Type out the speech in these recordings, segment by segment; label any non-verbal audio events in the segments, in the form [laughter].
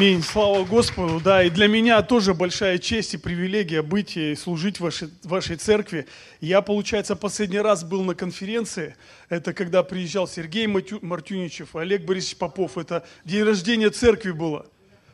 Аминь. Слава Господу. Да, и для меня тоже большая честь и привилегия быть и служить в вашей, вашей церкви. Я, получается, последний раз был на конференции. Это когда приезжал Сергей Мартюничев, Олег Борисович Попов. Это день рождения церкви было.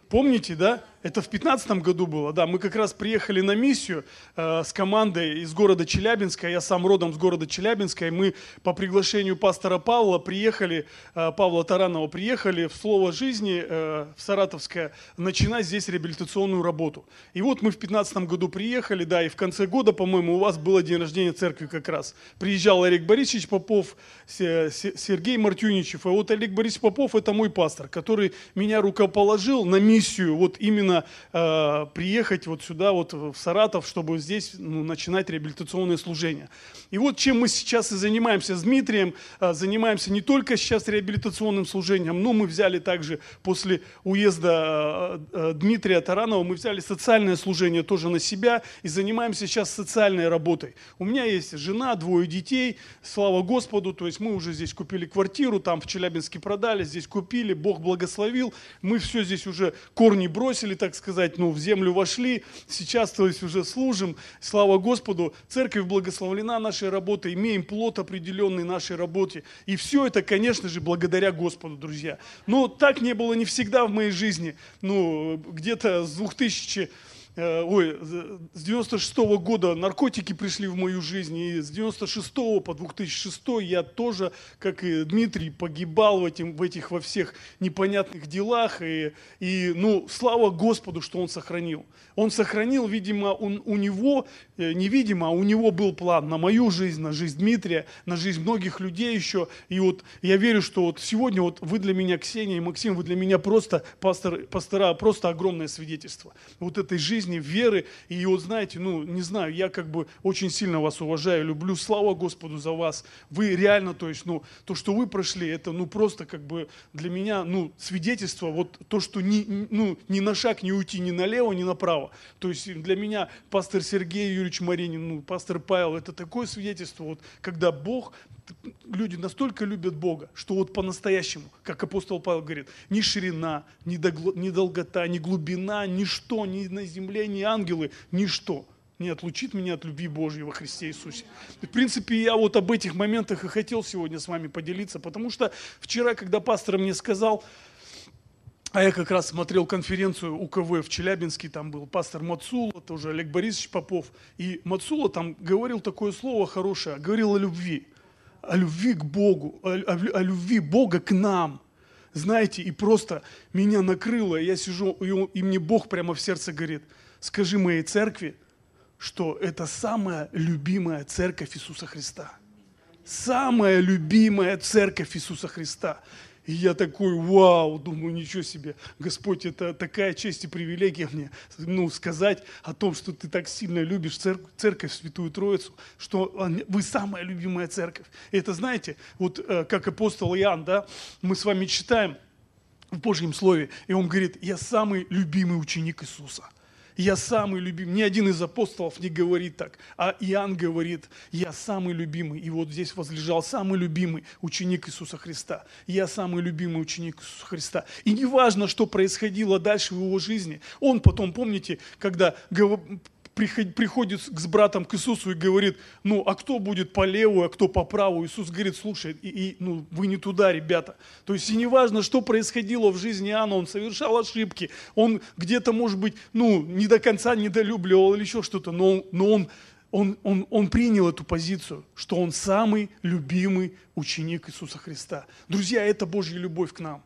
Помните, да? Это в 2015 году было, да. Мы как раз приехали на миссию э, с командой из города Челябинска. Я сам родом с города Челябинска. И мы по приглашению пастора Павла приехали, э, Павла Таранова приехали в Слово жизни э, в Саратовское начинать здесь реабилитационную работу. И вот мы в 2015 году приехали, да, и в конце года, по-моему, у вас было день рождения церкви как раз. Приезжал Олег Борисович Попов, Сергей Мартюничев. И вот Олег Борисович Попов – это мой пастор, который меня рукоположил на миссию вот именно э, приехать вот сюда, вот в Саратов, чтобы здесь ну, начинать реабилитационное служение. И вот чем мы сейчас и занимаемся с Дмитрием, э, занимаемся не только сейчас реабилитационным служением, но мы взяли также после уезда э, э, Дмитрия Таранова, мы взяли социальное служение тоже на себя и занимаемся сейчас социальной работой. У меня есть жена, двое детей, слава Господу, то есть мы уже здесь купили квартиру, там в Челябинске продали, здесь купили, Бог благословил, мы все здесь уже корни бросили, так сказать, ну, в землю вошли, сейчас, то есть, уже служим, слава Господу, церковь благословлена нашей работой, имеем плод определенный нашей работе, и все это, конечно же, благодаря Господу, друзья. Но так не было не всегда в моей жизни, ну, где-то с 2000 Э, ой, с 96 -го года наркотики пришли в мою жизнь, и с 96 по 2006 я тоже, как и Дмитрий, погибал в, этим, в этих во всех непонятных делах, и, и ну, слава Господу, что Он сохранил. Он сохранил, видимо, он, у него, э, невидимо, а у него был план на мою жизнь, на жизнь Дмитрия, на жизнь многих людей еще, и вот я верю, что вот сегодня вот вы для меня, Ксения и Максим, вы для меня просто, пастор, пастора, просто огромное свидетельство вот этой жизни, жизни, веры. И вот знаете, ну, не знаю, я как бы очень сильно вас уважаю, люблю. Слава Господу за вас. Вы реально, то есть, ну, то, что вы прошли, это, ну, просто как бы для меня, ну, свидетельство, вот то, что ни, ну, ни на шаг не уйти ни налево, ни направо. То есть для меня пастор Сергей Юрьевич Маринин, ну, пастор Павел, это такое свидетельство, вот, когда Бог люди настолько любят Бога, что вот по-настоящему, как апостол Павел говорит, ни ширина, ни, догло, ни долгота, ни глубина, ничто, ни на земле, ни ангелы, ничто не отлучит меня от любви Божьей во Христе Иисусе. В принципе, я вот об этих моментах и хотел сегодня с вами поделиться, потому что вчера, когда пастор мне сказал, а я как раз смотрел конференцию УКВ в Челябинске, там был пастор Мацула, тоже Олег Борисович Попов. И Мацула там говорил такое слово хорошее, говорил о любви о любви к Богу, о, о, о любви Бога к нам. Знаете, и просто меня накрыло, я сижу, и, и мне Бог прямо в сердце говорит, скажи моей церкви, что это самая любимая церковь Иисуса Христа. Самая любимая церковь Иисуса Христа. И я такой, вау, думаю, ничего себе, Господь, это такая честь и привилегия мне, ну, сказать о том, что ты так сильно любишь церковь, церковь Святую Троицу, что вы самая любимая церковь. И это, знаете, вот э, как апостол Иоанн, да, мы с вами читаем в Божьем Слове, и он говорит, я самый любимый ученик Иисуса – я самый любимый. Ни один из апостолов не говорит так, а Иоанн говорит, я самый любимый. И вот здесь возлежал самый любимый ученик Иисуса Христа. Я самый любимый ученик Иисуса Христа. И неважно, что происходило дальше в его жизни. Он потом, помните, когда приходит с братом к Иисусу и говорит, ну, а кто будет по левую, а кто по правую? Иисус говорит, слушай, и, и, ну, вы не туда, ребята. То есть, и неважно, что происходило в жизни Иоанна, он совершал ошибки, он где-то, может быть, ну, не до конца недолюбливал или еще что-то, но, но он, он, он, он принял эту позицию, что он самый любимый ученик Иисуса Христа. Друзья, это Божья любовь к нам –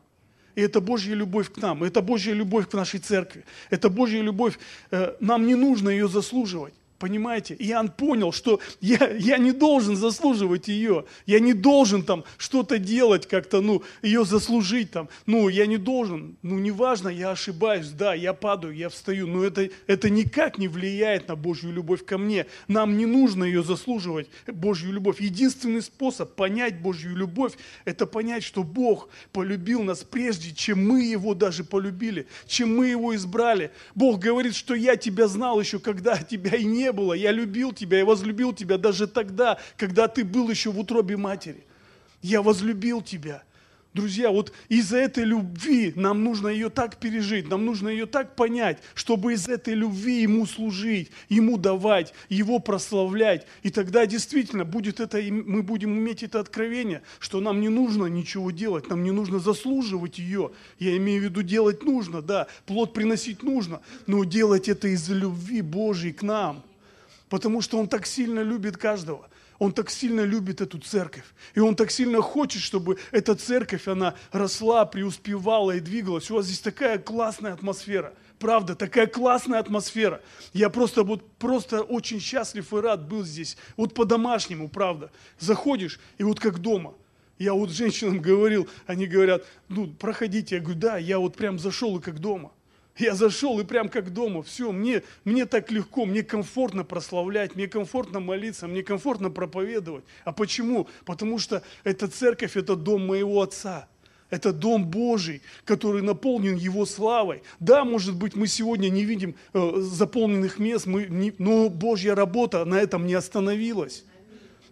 и это Божья любовь к нам, это Божья любовь к нашей церкви, это Божья любовь, э, нам не нужно ее заслуживать. Понимаете? Иоанн понял, что я, я не должен заслуживать ее. Я не должен там что-то делать, как-то, ну, ее заслужить там. Ну, я не должен. Ну, неважно, я ошибаюсь, да, я падаю, я встаю. Но это, это никак не влияет на Божью любовь ко мне. Нам не нужно ее заслуживать, Божью любовь. Единственный способ понять Божью любовь, это понять, что Бог полюбил нас прежде, чем мы Его даже полюбили, чем мы Его избрали. Бог говорит, что я тебя знал еще, когда тебя и не было. Я любил тебя, я возлюбил тебя даже тогда, когда ты был еще в утробе матери. Я возлюбил тебя. Друзья, вот из-за этой любви нам нужно ее так пережить, нам нужно ее так понять, чтобы из этой любви Ему служить, Ему давать, Его прославлять. И тогда действительно будет это, мы будем иметь это откровение, что нам не нужно ничего делать, нам не нужно заслуживать ее. Я имею в виду делать нужно, да, плод приносить нужно, но делать это из-за любви Божьей к нам. Потому что Он так сильно любит каждого. Он так сильно любит эту церковь. И Он так сильно хочет, чтобы эта церковь, она росла, преуспевала и двигалась. У вас здесь такая классная атмосфера. Правда, такая классная атмосфера. Я просто, вот, просто очень счастлив и рад был здесь. Вот по-домашнему, правда. Заходишь, и вот как дома. Я вот [laughs] женщинам говорил, они говорят, ну, проходите. Я говорю, да, я вот прям зашел и как дома. Я зашел и прям как дома, все, мне, мне так легко, мне комфортно прославлять, мне комфортно молиться, мне комфортно проповедовать. А почему? Потому что эта церковь, это дом моего Отца. Это дом Божий, который наполнен Его славой. Да, может быть, мы сегодня не видим э, заполненных мест, мы не, но Божья работа на этом не остановилась.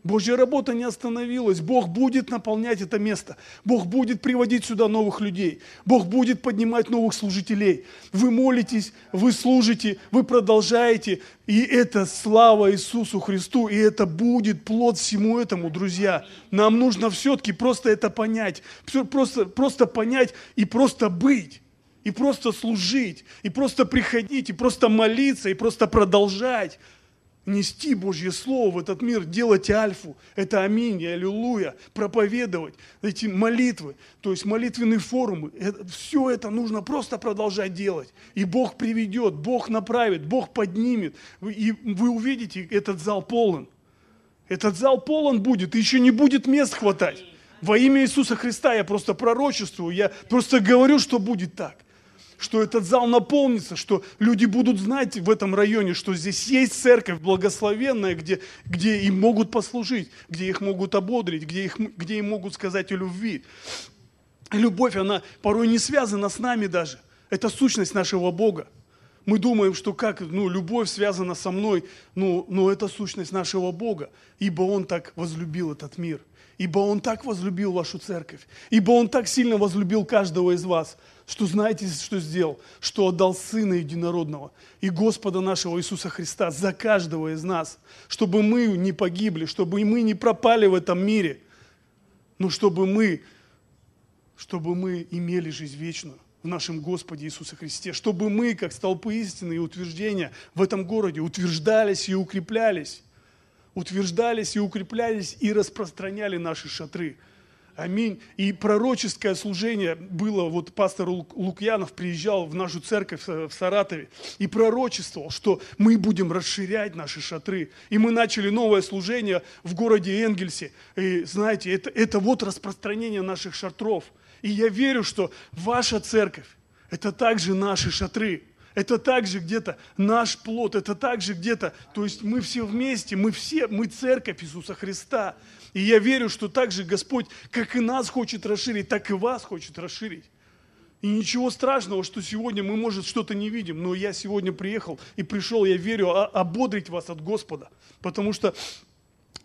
Божья работа не остановилась. Бог будет наполнять это место. Бог будет приводить сюда новых людей. Бог будет поднимать новых служителей. Вы молитесь, вы служите, вы продолжаете. И это слава Иисусу Христу. И это будет плод всему этому, друзья. Нам нужно все-таки просто это понять. Просто, просто понять и просто быть и просто служить, и просто приходить, и просто молиться, и просто продолжать нести Божье Слово в этот мир, делать альфу, это аминь, аллилуйя, проповедовать, эти молитвы, то есть молитвенные форумы, это, все это нужно просто продолжать делать. И Бог приведет, Бог направит, Бог поднимет, и вы увидите, этот зал полон. Этот зал полон будет, и еще не будет мест хватать. Во имя Иисуса Христа я просто пророчествую, я просто говорю, что будет так что этот зал наполнится, что люди будут знать в этом районе, что здесь есть церковь благословенная, где, где им могут послужить, где их могут ободрить, где, их, где им могут сказать о любви. Любовь, она порой не связана с нами даже. Это сущность нашего Бога. Мы думаем, что как, ну, любовь связана со мной, ну, но это сущность нашего Бога, ибо Он так возлюбил этот мир, ибо Он так возлюбил вашу церковь, ибо Он так сильно возлюбил каждого из вас, что знаете, что сделал? Что отдал Сына Единородного и Господа нашего Иисуса Христа за каждого из нас, чтобы мы не погибли, чтобы мы не пропали в этом мире, но чтобы мы, чтобы мы имели жизнь вечную в нашем Господе Иисусе Христе, чтобы мы, как столпы истины и утверждения в этом городе, утверждались и укреплялись, утверждались и укреплялись и распространяли наши шатры – Аминь. И пророческое служение было, вот пастор Лукьянов приезжал в нашу церковь в Саратове и пророчествовал, что мы будем расширять наши шатры. И мы начали новое служение в городе Энгельсе. И знаете, это, это вот распространение наших шатров. И я верю, что ваша церковь, это также наши шатры. Это также где-то наш плод, это также где-то, то есть мы все вместе, мы все, мы церковь Иисуса Христа. И я верю, что также Господь, как и нас хочет расширить, так и вас хочет расширить. И ничего страшного, что сегодня мы, может, что-то не видим, но я сегодня приехал и пришел, я верю, ободрить вас от Господа. Потому что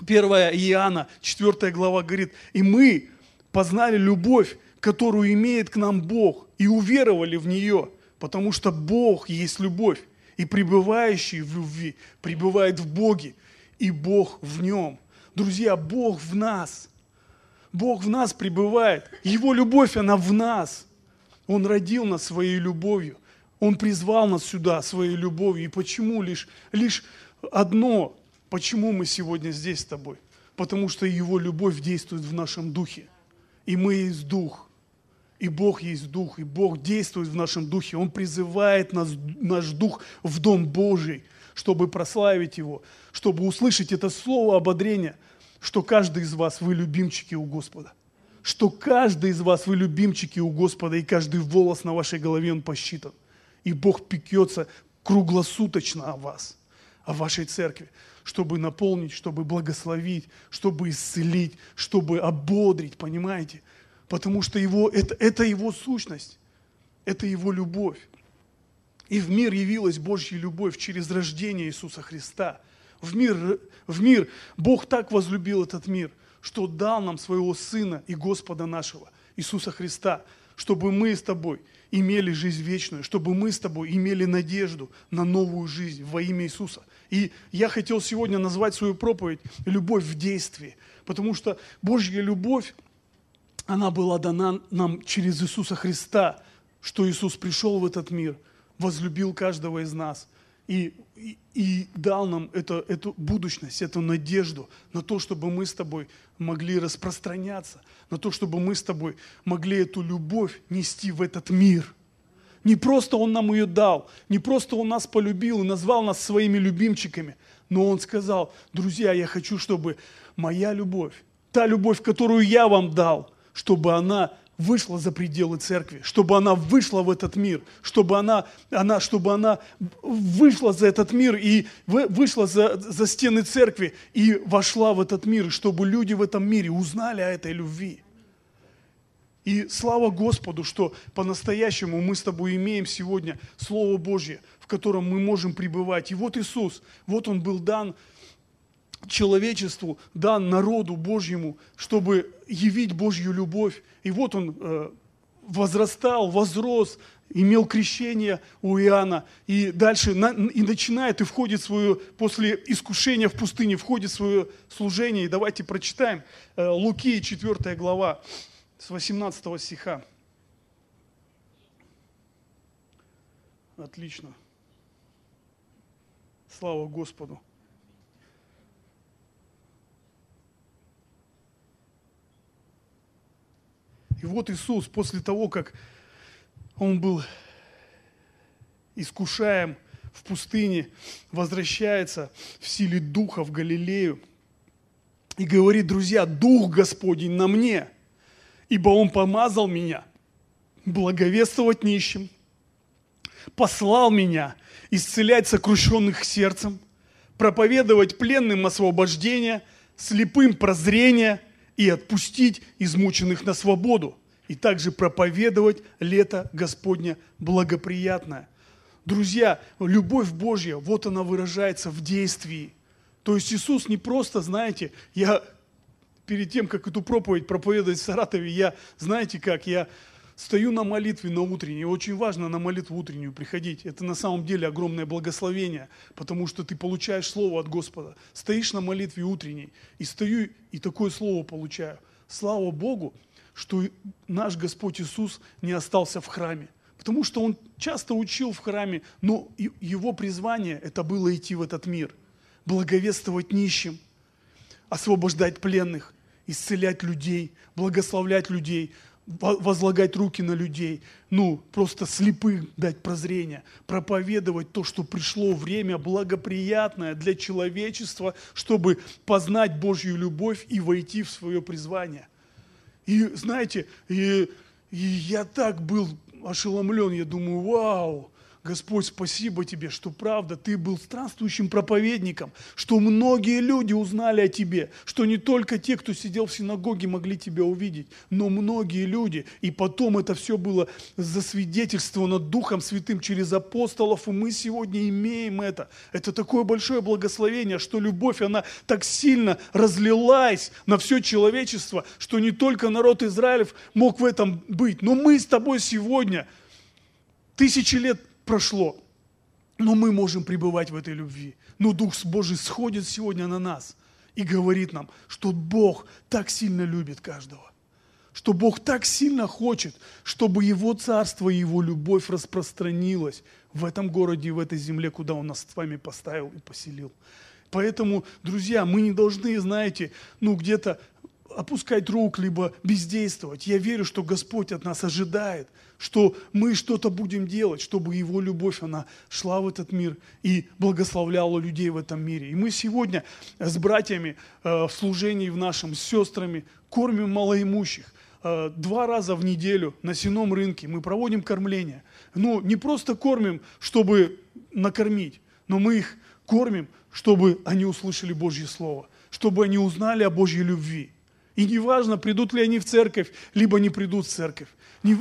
1 Иоанна, 4 глава говорит, и мы познали любовь, которую имеет к нам Бог, и уверовали в нее, потому что Бог есть любовь, и пребывающий в любви пребывает в Боге, и Бог в нем. Друзья, Бог в нас. Бог в нас пребывает. Его любовь, она в нас. Он родил нас своей любовью. Он призвал нас сюда своей любовью. И почему лишь, лишь одно, почему мы сегодня здесь с тобой? Потому что Его любовь действует в нашем духе. И мы есть дух. И Бог есть дух, и Бог действует в нашем духе. Он призывает нас, наш дух в Дом Божий, чтобы прославить Его, чтобы услышать это слово ободрения, что каждый из вас, вы любимчики у Господа. Что каждый из вас, вы любимчики у Господа, и каждый волос на вашей голове, он посчитан. И Бог пекется круглосуточно о вас, о вашей церкви, чтобы наполнить, чтобы благословить, чтобы исцелить, чтобы ободрить, понимаете? Потому что его, это, это его сущность, это его любовь. И в мир явилась Божья любовь через рождение Иисуса Христа. В мир, в мир Бог так возлюбил этот мир, что дал нам своего Сына и Господа нашего, Иисуса Христа, чтобы мы с тобой имели жизнь вечную, чтобы мы с тобой имели надежду на новую жизнь во имя Иисуса. И я хотел сегодня назвать свою проповедь «Любовь в действии», потому что Божья любовь, она была дана нам через Иисуса Христа, что Иисус пришел в этот мир, возлюбил каждого из нас и, и, и дал нам это, эту будущность, эту надежду на то, чтобы мы с тобой могли распространяться, на то, чтобы мы с тобой могли эту любовь нести в этот мир. Не просто Он нам ее дал, не просто Он нас полюбил и назвал нас своими любимчиками, но Он сказал, друзья, я хочу, чтобы моя любовь, та любовь, которую я вам дал, чтобы она вышла за пределы церкви, чтобы она вышла в этот мир, чтобы она, она, чтобы она вышла за этот мир и вышла за, за стены церкви и вошла в этот мир, чтобы люди в этом мире узнали о этой любви. И слава Господу, что по-настоящему мы с тобой имеем сегодня Слово Божье, в котором мы можем пребывать. И вот Иисус, вот Он был дан человечеству, дан народу Божьему, чтобы явить Божью любовь. И вот он э, возрастал, возрос, имел крещение у Иоанна, и дальше на, и начинает, и входит в свое, после искушения в пустыне, входит в свое служение. И давайте прочитаем э, Луки, 4 глава, с 18 стиха. Отлично. Слава Господу. И вот Иисус после того, как Он был искушаем в пустыне, возвращается в силе Духа в Галилею и говорит, друзья, Дух Господень на мне, ибо Он помазал меня благовествовать нищим, послал меня исцелять сокрушенных сердцем, проповедовать пленным освобождение, слепым прозрение – и отпустить измученных на свободу, и также проповедовать лето Господня благоприятное. Друзья, любовь Божья, вот она выражается в действии. То есть Иисус не просто, знаете, я перед тем, как эту проповедь проповедовать в Саратове, я, знаете как, я Стою на молитве на утренней. Очень важно на молитву утреннюю приходить. Это на самом деле огромное благословение, потому что ты получаешь слово от Господа. Стоишь на молитве утренней, и стою, и такое слово получаю. Слава Богу, что наш Господь Иисус не остался в храме. Потому что Он часто учил в храме, но Его призвание – это было идти в этот мир, благовествовать нищим, освобождать пленных, исцелять людей, благословлять людей, возлагать руки на людей, ну, просто слепых дать прозрение, проповедовать то, что пришло время благоприятное для человечества, чтобы познать Божью любовь и войти в свое призвание. И знаете, и, и я так был ошеломлен, я думаю, вау, Господь, спасибо Тебе, что правда, Ты был странствующим проповедником, что многие люди узнали о Тебе, что не только те, кто сидел в синагоге, могли Тебя увидеть, но многие люди. И потом это все было засвидетельствовано Духом Святым через апостолов, и мы сегодня имеем это. Это такое большое благословение, что любовь, она так сильно разлилась на все человечество, что не только народ Израилев мог в этом быть, но мы с тобой сегодня, тысячи лет прошло. Но мы можем пребывать в этой любви. Но Дух Божий сходит сегодня на нас и говорит нам, что Бог так сильно любит каждого. Что Бог так сильно хочет, чтобы Его Царство и Его любовь распространилась в этом городе и в этой земле, куда Он нас с вами поставил и поселил. Поэтому, друзья, мы не должны, знаете, ну где-то опускать рук, либо бездействовать. Я верю, что Господь от нас ожидает, что мы что-то будем делать, чтобы Его любовь, она шла в этот мир и благословляла людей в этом мире. И мы сегодня с братьями э, в служении в нашем, с сестрами кормим малоимущих. Э, два раза в неделю на сеном рынке мы проводим кормление. Ну, не просто кормим, чтобы накормить, но мы их кормим, чтобы они услышали Божье Слово, чтобы они узнали о Божьей любви. И не важно, придут ли они в церковь, либо не придут в церковь. Не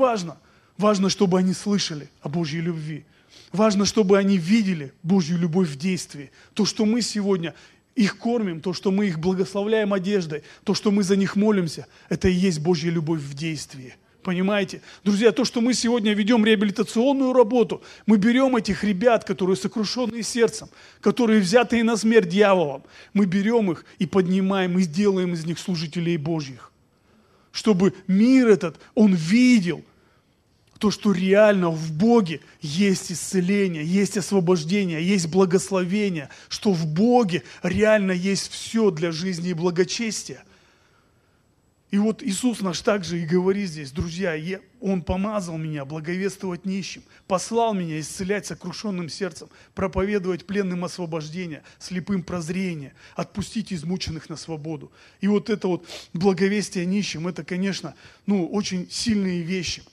важно. Чтобы они слышали о Божьей любви. Важно, чтобы они видели Божью любовь в действии. То, что мы сегодня их кормим, то, что мы их благословляем одеждой, то, что мы за них молимся, это и есть Божья любовь в действии – Понимаете? Друзья, то, что мы сегодня ведем реабилитационную работу, мы берем этих ребят, которые сокрушенные сердцем, которые взятые на смерть дьяволом, мы берем их и поднимаем, и сделаем из них служителей Божьих. Чтобы мир этот, он видел то, что реально в Боге есть исцеление, есть освобождение, есть благословение, что в Боге реально есть все для жизни и благочестия – и вот Иисус наш также и говорит здесь, друзья, Он помазал меня благовествовать нищим, послал меня исцелять сокрушенным сердцем, проповедовать пленным освобождение, слепым прозрение, отпустить измученных на свободу. И вот это вот благовестие нищим, это, конечно, ну, очень сильные вещи.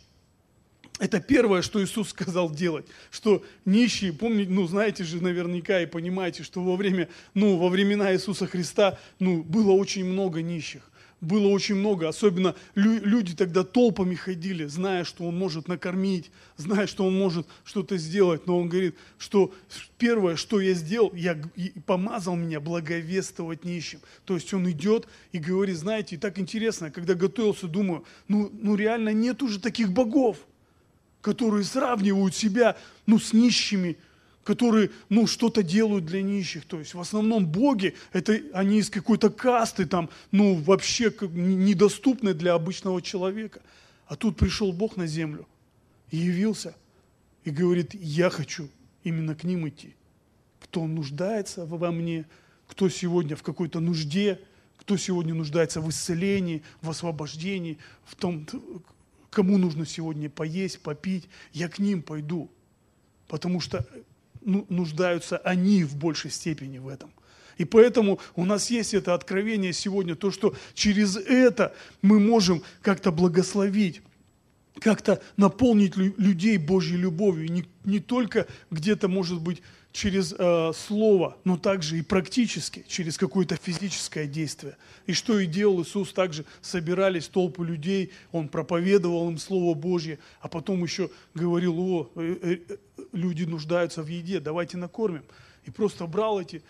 Это первое, что Иисус сказал делать, что нищие, помните, ну, знаете же наверняка и понимаете, что во время, ну, во времена Иисуса Христа, ну, было очень много нищих было очень много, особенно люди тогда толпами ходили, зная, что он может накормить, зная, что он может что-то сделать, но он говорит, что первое, что я сделал, я помазал меня благовествовать нищим. То есть он идет и говорит, знаете, и так интересно, когда готовился, думаю, ну, ну реально нет уже таких богов, которые сравнивают себя ну, с нищими, которые, ну, что-то делают для нищих. То есть в основном боги, это они из какой-то касты, там, ну, вообще недоступны для обычного человека. А тут пришел Бог на землю и явился, и говорит, я хочу именно к ним идти. Кто нуждается во мне, кто сегодня в какой-то нужде, кто сегодня нуждается в исцелении, в освобождении, в том, кому нужно сегодня поесть, попить, я к ним пойду. Потому что ну, нуждаются они в большей степени в этом. И поэтому у нас есть это откровение сегодня, то, что через это мы можем как-то благословить, как-то наполнить людей Божьей любовью. Не, не только где-то, может быть, через э, слово, но также и практически, через какое-то физическое действие. И что и делал Иисус, также собирались толпы людей, Он проповедовал им Слово Божье, а потом еще говорил, о, э, э, люди нуждаются в еде, давайте накормим. И просто брал эти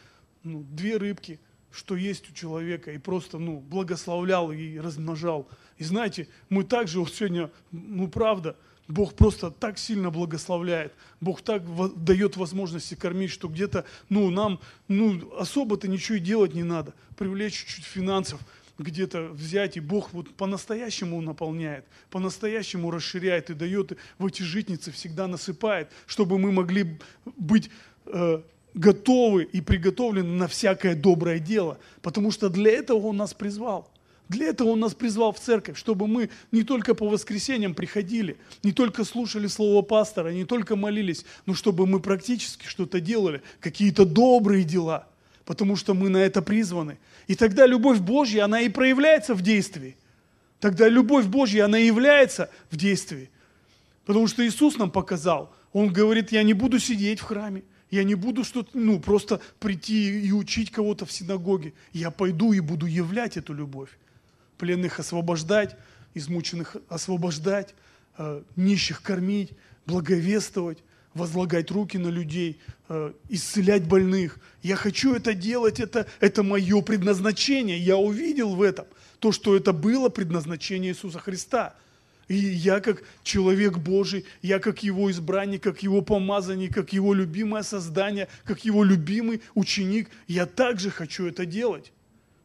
ну, две рыбки, что есть у человека, и просто ну, благословлял и размножал. И знаете, мы также вот сегодня, ну правда, Бог просто так сильно благословляет. Бог так дает возможности кормить, что где-то, ну, нам, ну, особо-то ничего и делать не надо. Привлечь чуть-чуть финансов, где-то взять, и Бог вот по-настоящему наполняет, по-настоящему расширяет и дает, в эти житницы всегда насыпает, чтобы мы могли быть э, готовы и приготовлены на всякое доброе дело, потому что для этого Он нас призвал. Для этого Он нас призвал в церковь, чтобы мы не только по воскресеньям приходили, не только слушали слово пастора, не только молились, но чтобы мы практически что-то делали, какие-то добрые дела, потому что мы на это призваны. И тогда любовь Божья, она и проявляется в действии. Тогда любовь Божья, она является в действии. Потому что Иисус нам показал, Он говорит, я не буду сидеть в храме, я не буду что-то, ну, просто прийти и учить кого-то в синагоге. Я пойду и буду являть эту любовь пленных освобождать, измученных освобождать, э, нищих кормить, благовествовать, возлагать руки на людей, э, исцелять больных. Я хочу это делать, это, это мое предназначение. Я увидел в этом то, что это было предназначение Иисуса Христа. И я как человек Божий, я как его избранник, как его помазанник, как его любимое создание, как его любимый ученик, я также хочу это делать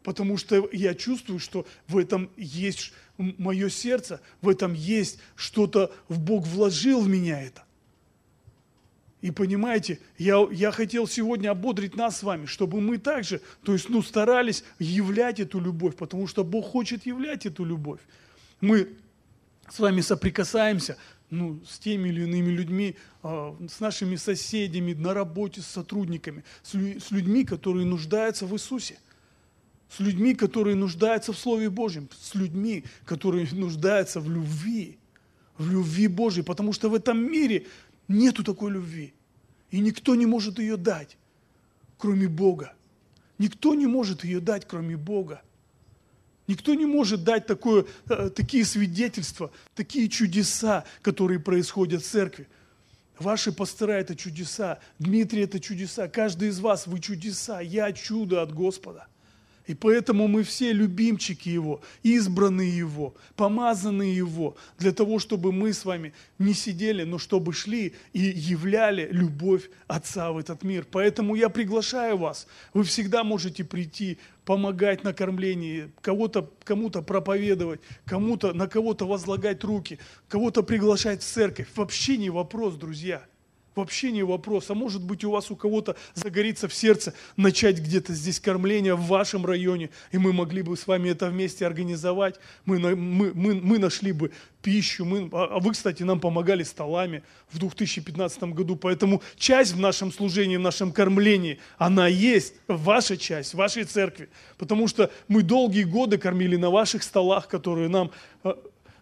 потому что я чувствую, что в этом есть мое сердце, в этом есть что-то, в Бог вложил в меня это. И понимаете, я, я хотел сегодня ободрить нас с вами, чтобы мы также, то есть, ну, старались являть эту любовь, потому что Бог хочет являть эту любовь. Мы с вами соприкасаемся ну, с теми или иными людьми, э, с нашими соседями, на работе, с сотрудниками, с людьми, которые нуждаются в Иисусе с людьми, которые нуждаются в Слове Божьем, с людьми, которые нуждаются в любви, в любви Божьей, потому что в этом мире нету такой любви. И никто не может ее дать, кроме Бога. Никто не может ее дать, кроме Бога. Никто не может дать такое, э, такие свидетельства, такие чудеса, которые происходят в церкви. Ваши пастора – это чудеса, Дмитрий – это чудеса, каждый из вас – вы чудеса, я чудо от Господа – И поэтому мы все любимчики Его, избранные Его, помазанные Его, для того, чтобы мы с вами не сидели, но чтобы шли и являли любовь Отца в этот мир. Поэтому я приглашаю вас. Вы всегда можете прийти, помогать на кормлении, кого-то, кому-то проповедовать, кому-то, на кого-то возлагать руки, кого-то приглашать в церковь. Вообще не вопрос, друзья – Вообще не вопрос. А может быть у вас у кого-то загорится в сердце начать где-то здесь кормление в вашем районе, и мы могли бы с вами это вместе организовать. Мы, мы, мы, мы нашли бы пищу. Мы, а, а вы, кстати, нам помогали столами в 2015 году. Поэтому часть в нашем служении, в нашем кормлении, она есть, ваша часть, вашей церкви. Потому что мы долгие годы кормили на ваших столах, которые нам а,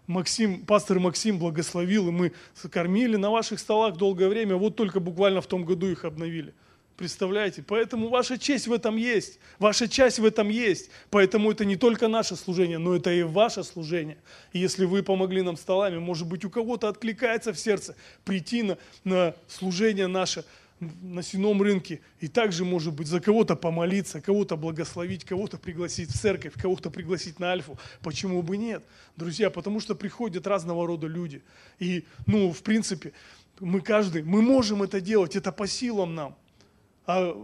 Максим, пастор Максим благословил, и мы кормили на ваших столах долгое время, вот только буквально в том году их обновили. Представляете? Поэтому ваша честь в этом есть, ваша часть в этом есть. Поэтому это не только наше служение, но это и ваше служение. И если вы помогли нам столами, может быть, у кого-то откликается в сердце прийти на, на служение наше – на сеном рынке и также, может быть, за кого-то помолиться, кого-то благословить, кого-то пригласить в церковь, кого-то пригласить на альфу. Почему бы нет? Друзья, потому что приходят разного рода люди. И, ну, в принципе, мы каждый, мы можем это делать, это по силам нам. А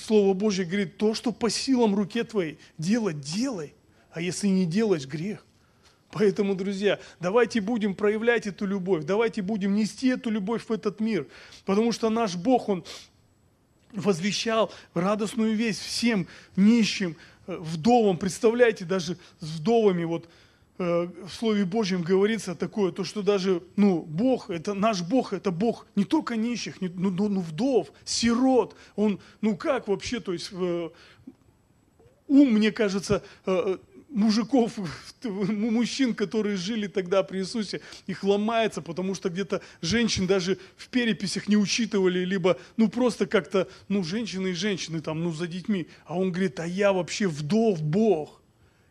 Слово Божье говорит, то, что по силам руке твоей, делать, делай. А если не делаешь, грех. Поэтому, друзья, давайте будем проявлять эту любовь, давайте будем нести эту любовь в этот мир, потому что наш Бог, Он возвещал радостную весть всем нищим, э, вдовам. Представляете, даже с вдовами, вот э, в Слове Божьем говорится такое, то, что даже, ну, Бог, это наш Бог, это Бог не только нищих, не, ну, ну, ну, вдов, сирот. Он, ну как вообще, то есть, э, ум, мне кажется, э, мужиков, [laughs] мужчин, которые жили тогда при Иисусе, их ломается, потому что где-то женщин даже в переписях не учитывали, либо, ну, просто как-то, ну, женщины и женщины там, ну, за детьми. А он говорит, а я вообще вдов Бог.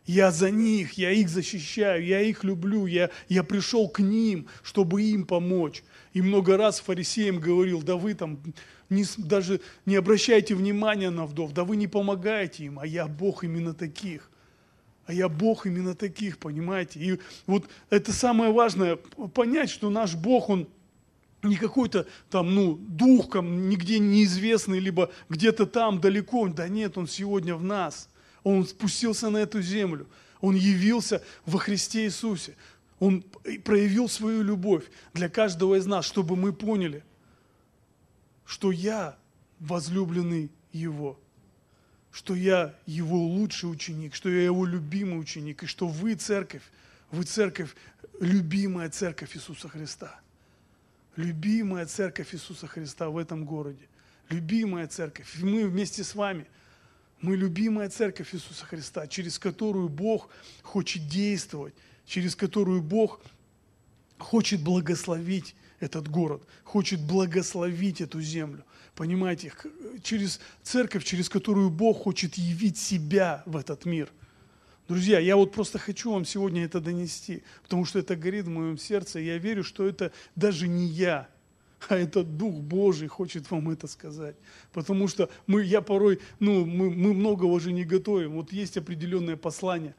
Я за них, я их защищаю, я их люблю, я, я пришел к ним, чтобы им помочь. И много раз фарисеям говорил, да вы там не, даже не обращайте внимания на вдов, да вы не помогаете им, а я Бог именно таких а я Бог именно таких, понимаете? И вот это самое важное, понять, что наш Бог, Он не какой-то там, ну, дух, там, нигде неизвестный, либо где-то там далеко. Да нет, Он сегодня в нас. Он спустился на эту землю. Он явился во Христе Иисусе. Он проявил свою любовь для каждого из нас, чтобы мы поняли, что я возлюбленный Его что я его лучший ученик, что я его любимый ученик, и что вы церковь, вы церковь, любимая церковь Иисуса Христа. Любимая церковь Иисуса Христа в этом городе. Любимая церковь. И мы вместе с вами, мы любимая церковь Иисуса Христа, через которую Бог хочет действовать, через которую Бог хочет благословить этот город, хочет благословить эту землю. Понимаете, через церковь, через которую Бог хочет явить себя в этот мир. Друзья, я вот просто хочу вам сегодня это донести, потому что это горит в моем сердце, и я верю, что это даже не я, а это Дух Божий хочет вам это сказать. Потому что мы, я порой, ну, мы, мы многого же не готовим. Вот есть определенное послание,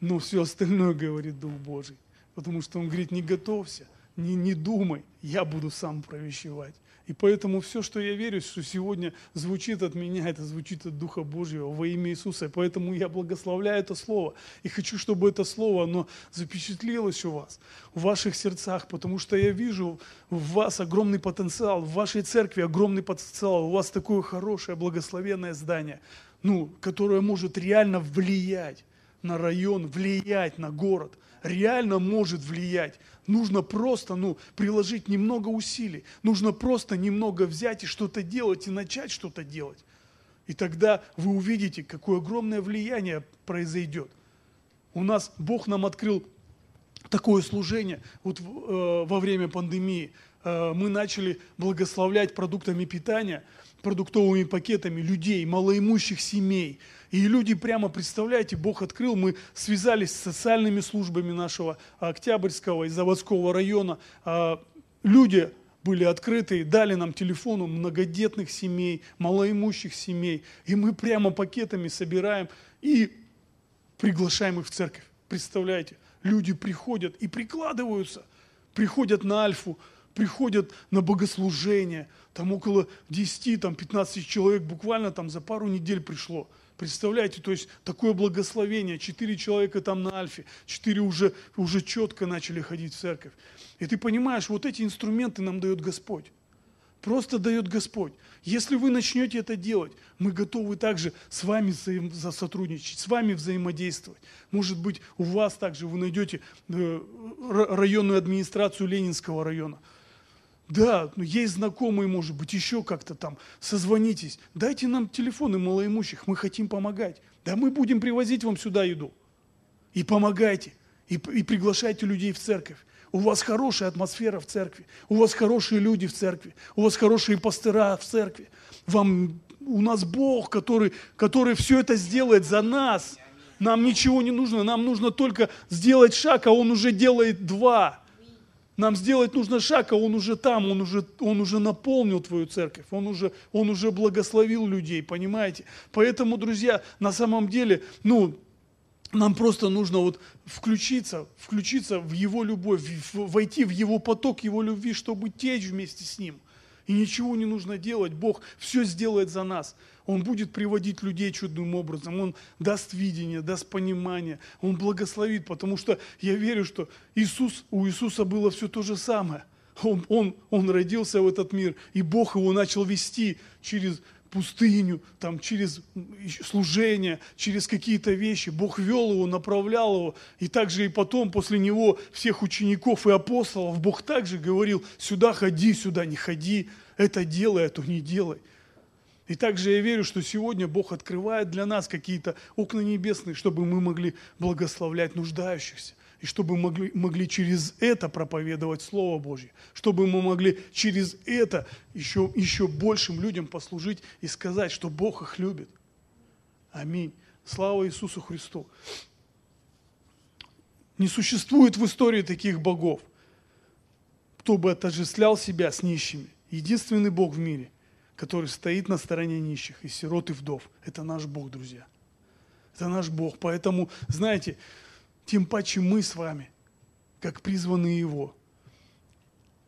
но все остальное говорит Дух Божий. Потому что Он говорит, не готовься, не, не думай, я буду сам провещевать. И поэтому все, что я верю, что сегодня звучит от меня, это звучит от Духа Божьего во имя Иисуса. И поэтому я благословляю это Слово. И хочу, чтобы это Слово, оно запечатлелось у вас, в ваших сердцах, потому что я вижу в вас огромный потенциал, в вашей церкви огромный потенциал, у вас такое хорошее, благословенное здание, ну, которое может реально влиять на район, влиять на город, реально может влиять Нужно просто ну, приложить немного усилий. Нужно просто немного взять и что-то делать, и начать что-то делать. И тогда вы увидите, какое огромное влияние произойдет. У нас Бог нам открыл такое служение вот, э, во время пандемии. Э, мы начали благословлять продуктами питания, продуктовыми пакетами людей, малоимущих семей – и люди прямо, представляете, Бог открыл, мы связались с социальными службами нашего Октябрьского и заводского района. А, люди были открыты дали нам телефоны многодетных семей, малоимущих семей. И мы прямо пакетами собираем и приглашаем их в церковь. Представляете? Люди приходят и прикладываются, приходят на Альфу, приходят на богослужение, там около 10, там 15 человек буквально там за пару недель пришло. Представляете, то есть такое благословение, четыре человека там на Альфе, четыре уже, уже четко начали ходить в церковь. И ты понимаешь, вот эти инструменты нам дает Господь. Просто дает Господь. Если вы начнете это делать, мы готовы также с вами сотрудничать, с вами взаимодействовать. Может быть, у вас также вы найдете э, районную администрацию Ленинского района – да, ну есть знакомые, может быть, еще как-то там, созвонитесь. Дайте нам телефоны малоимущих, мы хотим помогать. Да мы будем привозить вам сюда еду. И помогайте, и, и приглашайте людей в церковь. У вас хорошая атмосфера в церкви, у вас хорошие люди в церкви, у вас хорошие пастыра в церкви. Вам, у нас Бог, который, который все это сделает за нас. Нам ничего не нужно, нам нужно только сделать шаг, а Он уже делает два. Нам сделать нужно шаг, а Он уже там, Он уже, он уже наполнил твою церковь, он уже, он уже благословил людей, понимаете? Поэтому, друзья, на самом деле, ну, нам просто нужно вот включиться, включиться в Его любовь, войти в Его поток Его любви, чтобы течь вместе с Ним. И ничего не нужно делать, Бог все сделает за нас. Он будет приводить людей чудным образом, Он даст видение, даст понимание, Он благословит, потому что я верю, что Иисус, у Иисуса было все то же самое. Он, он, он родился в этот мир, и Бог его начал вести через пустыню, там, через служение, через какие-то вещи. Бог вел его, направлял его. И также и потом, после него, всех учеников и апостолов, Бог также говорил, сюда ходи, сюда не ходи, это делай, а не делай. И также я верю, что сегодня Бог открывает для нас какие-то окна небесные, чтобы мы могли благословлять нуждающихся. И чтобы мы могли, могли через это проповедовать Слово Божье. Чтобы мы могли через это еще, еще большим людям послужить и сказать, что Бог их любит. Аминь. Слава Иисусу Христу. Не существует в истории таких богов, кто бы отождествлял себя с нищими. Единственный Бог в мире который стоит на стороне нищих и сирот и вдов. Это наш Бог, друзья. Это наш Бог. Поэтому, знаете, тем паче мы с вами, как призванные Его,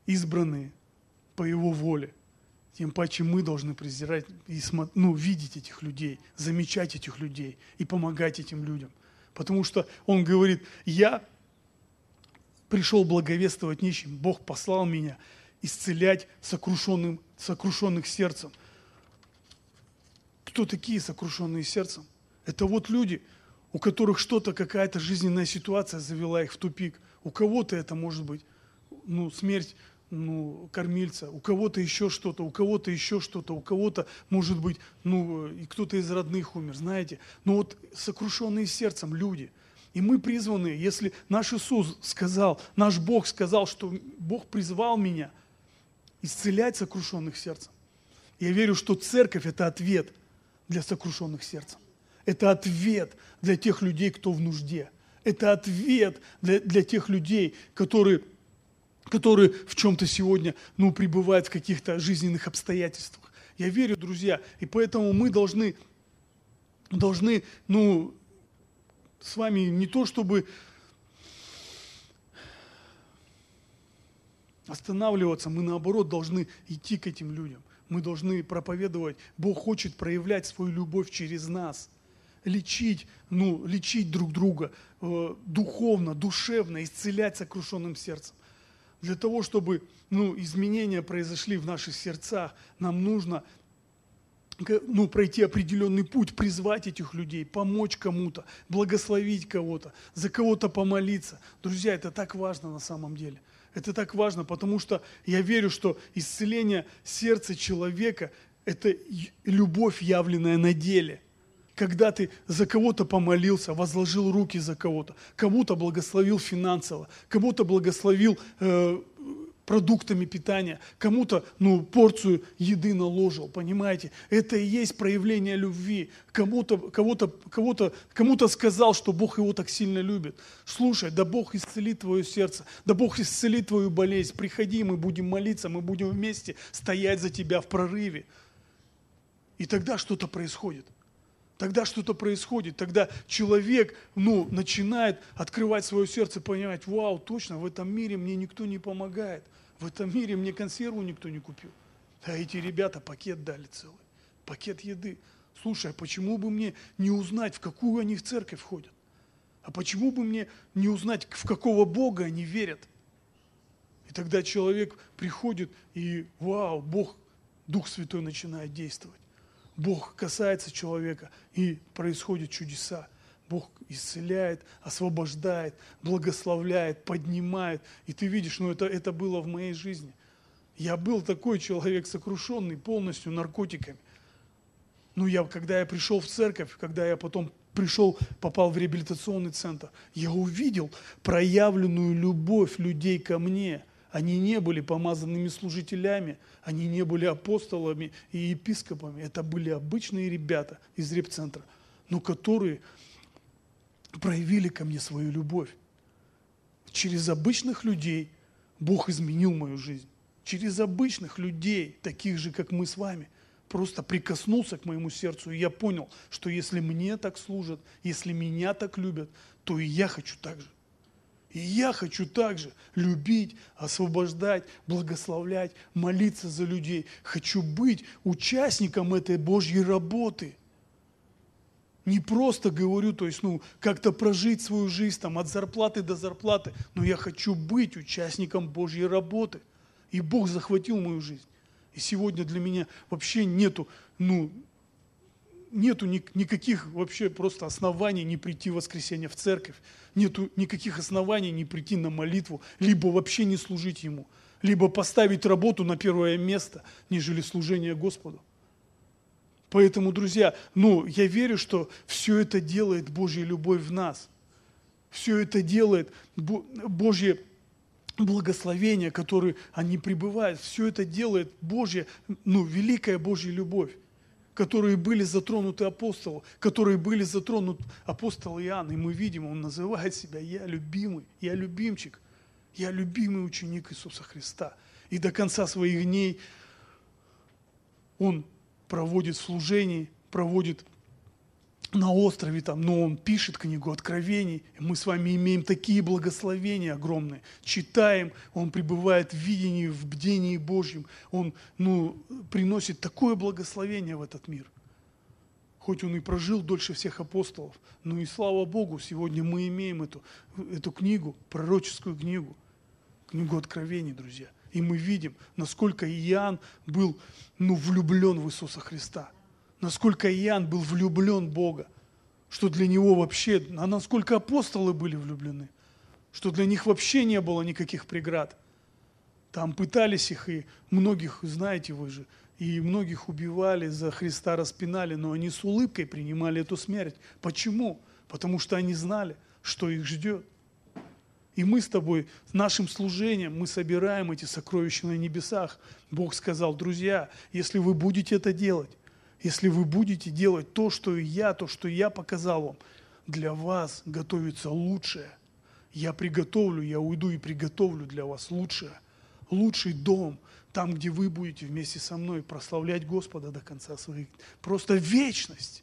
избранные по Его воле, тем паче мы должны презирать и ну, видеть этих людей, замечать этих людей и помогать этим людям. Потому что Он говорит, я пришел благовествовать нищим, Бог послал меня – исцелять сокрушенным, сокрушенных сердцем. Кто такие сокрушенные сердцем? Это вот люди, у которых что-то, какая-то жизненная ситуация завела их в тупик. У кого-то это может быть ну, смерть ну, кормильца, у кого-то еще что-то, у кого-то еще что-то, у кого-то, может быть, ну, и кто-то из родных умер, знаете. Но вот сокрушенные сердцем люди – и мы призваны, если наш Иисус сказал, наш Бог сказал, что Бог призвал меня – исцелять сокрушенных сердцем. Я верю, что церковь – это ответ для сокрушенных сердцем. Это ответ для тех людей, кто в нужде. Это ответ для, для тех людей, которые, которые в чем-то сегодня ну, пребывают в каких-то жизненных обстоятельствах. Я верю, друзья, и поэтому мы должны, должны ну, с вами не то чтобы останавливаться, мы наоборот должны идти к этим людям. Мы должны проповедовать. Бог хочет проявлять свою любовь через нас. Лечить, ну, лечить друг друга э, духовно, душевно, исцелять сокрушенным сердцем. Для того, чтобы ну, изменения произошли в наших сердцах, нам нужно ну, пройти определенный путь, призвать этих людей, помочь кому-то, благословить кого-то, за кого-то помолиться. Друзья, это так важно на самом деле. Это так важно, потому что я верю, что исцеление сердца человека – это любовь, явленная на деле. Когда ты за кого-то помолился, возложил руки за кого-то, кому-то благословил финансово, кому-то благословил э, продуктами питания, кому-то, ну, порцию еды наложил, понимаете? Это и есть проявление любви. Кому-то, кого-то, кого-то, кому-то сказал, что Бог его так сильно любит. Слушай, да Бог исцелит твое сердце, да Бог исцелит твою болезнь. Приходи, мы будем молиться, мы будем вместе стоять за тебя в прорыве. И тогда что-то происходит. Тогда что-то происходит, тогда человек ну, начинает открывать свое сердце, понимать, вау, точно, в этом мире мне никто не помогает, в этом мире мне консерву никто не купил. А эти ребята пакет дали целый, пакет еды. Слушай, а почему бы мне не узнать, в какую они в церковь входят? А почему бы мне не узнать, в какого Бога они верят? И тогда человек приходит и, вау, Бог, Дух Святой начинает действовать. Бог касается человека, и происходят чудеса. Бог исцеляет, освобождает, благословляет, поднимает. И ты видишь, ну это, это было в моей жизни. Я был такой человек сокрушенный полностью наркотиками. Ну, я, когда я пришел в церковь, когда я потом пришел, попал в реабилитационный центр, я увидел проявленную любовь людей ко мне – они не были помазанными служителями, они не были апостолами и епископами. Это были обычные ребята из репцентра, но которые проявили ко мне свою любовь. Через обычных людей Бог изменил мою жизнь. Через обычных людей, таких же, как мы с вами, просто прикоснулся к моему сердцу, и я понял, что если мне так служат, если меня так любят, то и я хочу так же. И я хочу также любить, освобождать, благословлять, молиться за людей. Хочу быть участником этой Божьей работы. Не просто говорю, то есть, ну, как-то прожить свою жизнь там от зарплаты до зарплаты, но я хочу быть участником Божьей работы. И Бог захватил мою жизнь. И сегодня для меня вообще нету, ну, нету ни, никаких вообще просто оснований не прийти в воскресенье в церковь, нету никаких оснований не прийти на молитву, либо вообще не служить Ему, либо поставить работу на первое место, нежели служение Господу. Поэтому, друзья, ну, я верю, что все это делает Божья любовь в нас. Все это делает Божье благословение, которое они пребывают. Все это делает Божья, ну, великая Божья любовь которые были затронуты апостолом, которые были затронуты апостол Иоанн. И мы видим, он называет себя «Я любимый, я любимчик, я любимый ученик Иисуса Христа». И до конца своих дней он проводит служение, проводит на острове, там, но он пишет книгу Откровений, мы с вами имеем такие благословения огромные. Читаем, он пребывает в видении, в бдении Божьем, он ну, приносит такое благословение в этот мир. Хоть он и прожил дольше всех апостолов, но и слава Богу, сегодня мы имеем эту, эту книгу, пророческую книгу, книгу Откровений, друзья. И мы видим, насколько Иоанн был ну, влюблен в Иисуса Христа – насколько Иоанн был влюблен в Бога, что для него вообще, а насколько апостолы были влюблены, что для них вообще не было никаких преград. Там пытались их, и многих, знаете вы же, и многих убивали, за Христа распинали, но они с улыбкой принимали эту смерть. Почему? Потому что они знали, что их ждет. И мы с тобой, нашим служением, мы собираем эти сокровища на небесах. Бог сказал, друзья, если вы будете это делать, если вы будете делать то, что и я, то, что я показал вам, для вас готовится лучшее. Я приготовлю, я уйду и приготовлю для вас лучшее. Лучший дом, там, где вы будете вместе со мной прославлять Господа до конца своих. Просто вечность,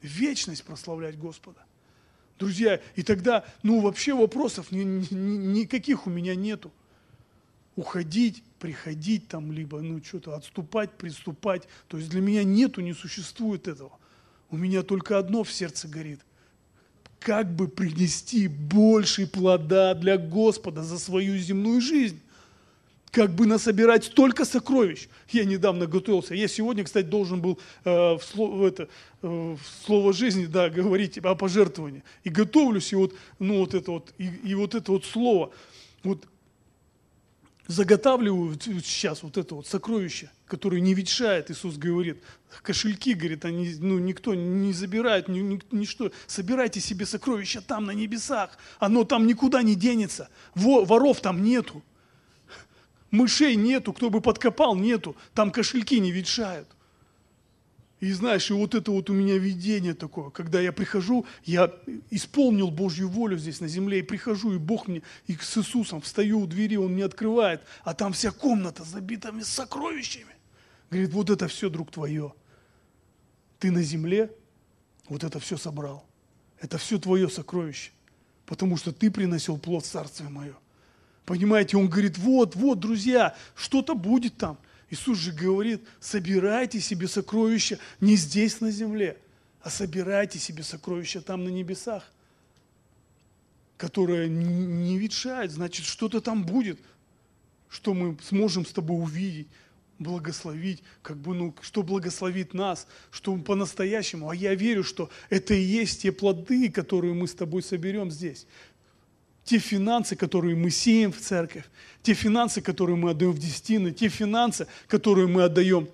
вечность прославлять Господа. Друзья, и тогда, ну, вообще вопросов ни, ни, никаких у меня нету. Уходить приходить там, либо ну что-то отступать, приступать. То есть для меня нету, не существует этого. У меня только одно в сердце горит. Как бы принести больше плода для Господа за свою земную жизнь? Как бы насобирать столько сокровищ? Я недавно готовился. Я сегодня, кстати, должен был э, в, слово, это, э, в слово жизни да, говорить о пожертвовании. И готовлюсь, и вот, ну, вот это вот, и, и вот это вот слово. Вот заготавливаю сейчас вот это вот сокровище, которое не ветшает, Иисус говорит. Кошельки, говорит, они, ну, никто не забирает, ни, ни, ничто. Собирайте себе сокровища там, на небесах. Оно там никуда не денется. Во, воров там нету. Мышей нету, кто бы подкопал, нету. Там кошельки не ветшают. И знаешь, и вот это вот у меня видение такое, когда я прихожу, я исполнил Божью волю здесь на земле, и прихожу, и Бог мне, и с Иисусом встаю у двери, Он мне открывает, а там вся комната забита сокровищами. Говорит, вот это все, друг, твое. Ты на земле вот это все собрал. Это все твое сокровище, потому что ты приносил плод в Царствие мое. Понимаете, он говорит, вот, вот, друзья, что-то будет там – Иисус же говорит, собирайте себе сокровища не здесь на земле, а собирайте себе сокровища там на небесах, которое не ветшает, значит, что-то там будет, что мы сможем с тобой увидеть, благословить, как бы, ну, что благословит нас, что по-настоящему. А я верю, что это и есть те плоды, которые мы с тобой соберем здесь те финансы, которые мы сеем в церковь, те финансы, которые мы отдаем в десятины, те финансы, которые мы отдаем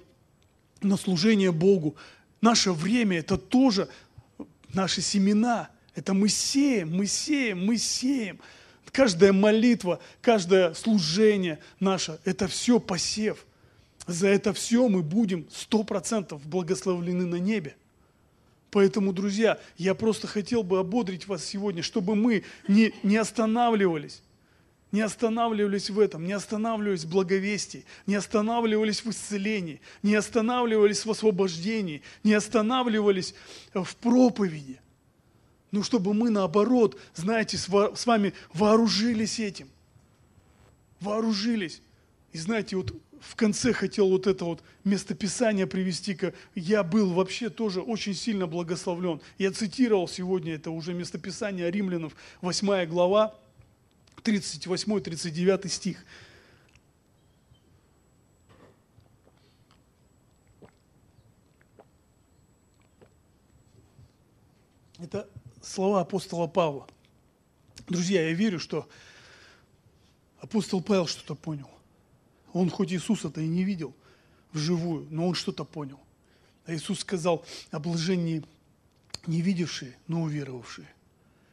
на служение Богу. Наше время – это тоже наши семена. Это мы сеем, мы сеем, мы сеем. Каждая молитва, каждое служение наше – это все посев. За это все мы будем сто процентов благословлены на небе. Поэтому, друзья, я просто хотел бы ободрить вас сегодня, чтобы мы не, не останавливались, не останавливались в этом, не останавливались в благовестии, не останавливались в исцелении, не останавливались в освобождении, не останавливались в проповеди. Но чтобы мы наоборот, знаете, с вами вооружились этим. Вооружились. И знаете, вот в конце хотел вот это вот местописание привести, я был вообще тоже очень сильно благословлен. Я цитировал сегодня это уже местописание Римлянов, 8 глава, 38-39 стих. Это слова апостола Павла. Друзья, я верю, что апостол Павел что-то понял. Он хоть Иисуса-то и не видел вживую, но он что-то понял. А Иисус сказал о блажении не видевшие, но уверовавшие.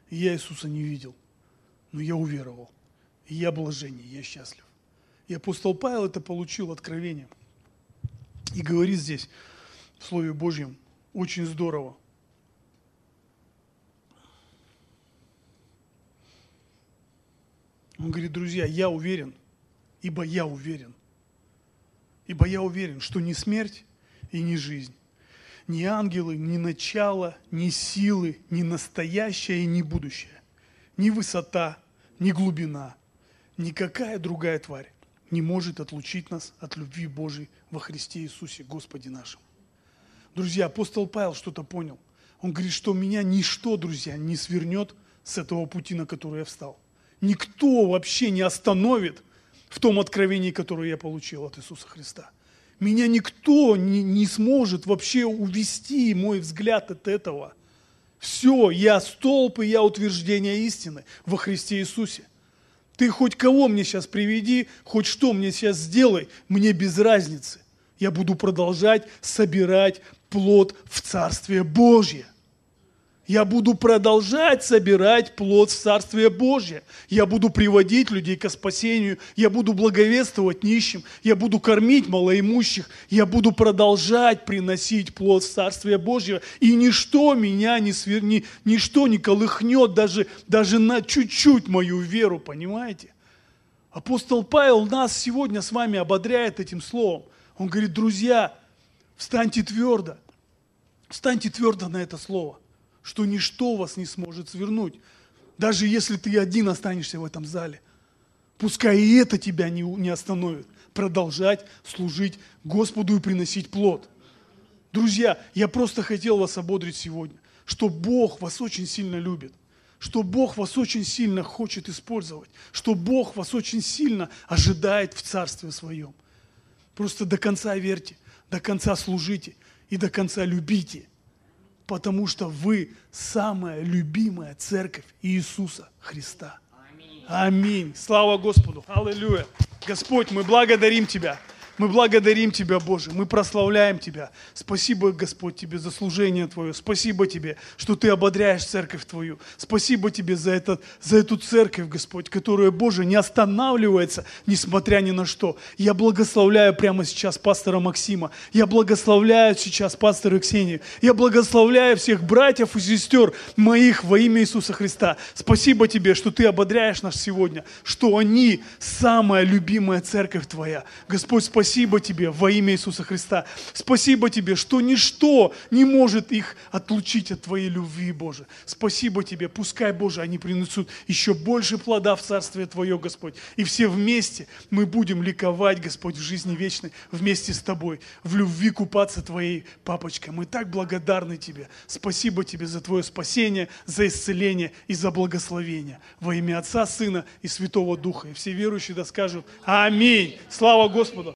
И я Иисуса не видел, но я уверовал. И я блажение, я счастлив. И апостол Павел это получил откровение. И говорит здесь, в Слове Божьем, очень здорово. Он говорит, друзья, я уверен – ибо я уверен, ибо я уверен, что ни смерть и ни жизнь, ни ангелы, ни начало, ни силы, ни настоящее и ни будущее, ни высота, ни глубина, никакая другая тварь не может отлучить нас от любви Божией во Христе Иисусе, Господе нашем. Друзья, апостол Павел что-то понял. Он говорит, что меня ничто, друзья, не свернет с этого пути, на который я встал. Никто вообще не остановит – в том откровении, которое я получил от Иисуса Христа. Меня никто не, не сможет вообще увести мой взгляд от этого. Все, я столб и я утверждение истины во Христе Иисусе. Ты хоть кого мне сейчас приведи, хоть что мне сейчас сделай, мне без разницы. Я буду продолжать собирать плод в Царствие Божье. Я буду продолжать собирать плод в Царствие Божье. Я буду приводить людей к спасению. Я буду благовествовать нищим. Я буду кормить малоимущих. Я буду продолжать приносить плод в Царствие Божье. И ничто меня не сверни, ничто не колыхнет даже, даже на чуть-чуть мою веру, понимаете? Апостол Павел нас сегодня с вами ободряет этим словом. Он говорит, друзья, встаньте твердо. Встаньте твердо на это слово что ничто вас не сможет свернуть, даже если ты один останешься в этом зале. Пускай и это тебя не, не остановит. Продолжать служить Господу и приносить плод. Друзья, я просто хотел вас ободрить сегодня, что Бог вас очень сильно любит, что Бог вас очень сильно хочет использовать, что Бог вас очень сильно ожидает в Царстве Своем. Просто до конца верьте, до конца служите и до конца любите – потому что вы самая любимая церковь Иисуса Христа. Аминь. Аминь. Слава Господу. Аллилуйя. Господь, мы благодарим Тебя. Мы благодарим Тебя, Боже, мы прославляем Тебя. Спасибо, Господь, Тебе за служение Твое. Спасибо Тебе, что Ты ободряешь церковь Твою. Спасибо Тебе за, этот, за эту церковь, Господь, которая, Боже, не останавливается, несмотря ни на что. Я благословляю прямо сейчас пастора Максима. Я благословляю сейчас пастора Ксению. Я благословляю всех братьев и сестер моих во имя Иисуса Христа. Спасибо Тебе, что Ты ободряешь нас сегодня, что они самая любимая церковь Твоя. Господь, спасибо спасибо Тебе во имя Иисуса Христа. Спасибо Тебе, что ничто не может их отлучить от Твоей любви, Боже. Спасибо Тебе. Пускай, Боже, они принесут еще больше плода в Царствие Твое, Господь. И все вместе мы будем ликовать, Господь, в жизни вечной, вместе с Тобой, в любви купаться Твоей, Папочка. Мы так благодарны Тебе. Спасибо Тебе за Твое спасение, за исцеление и за благословение. Во имя Отца, Сына и Святого Духа. И все верующие да скажут Аминь. Слава Господу.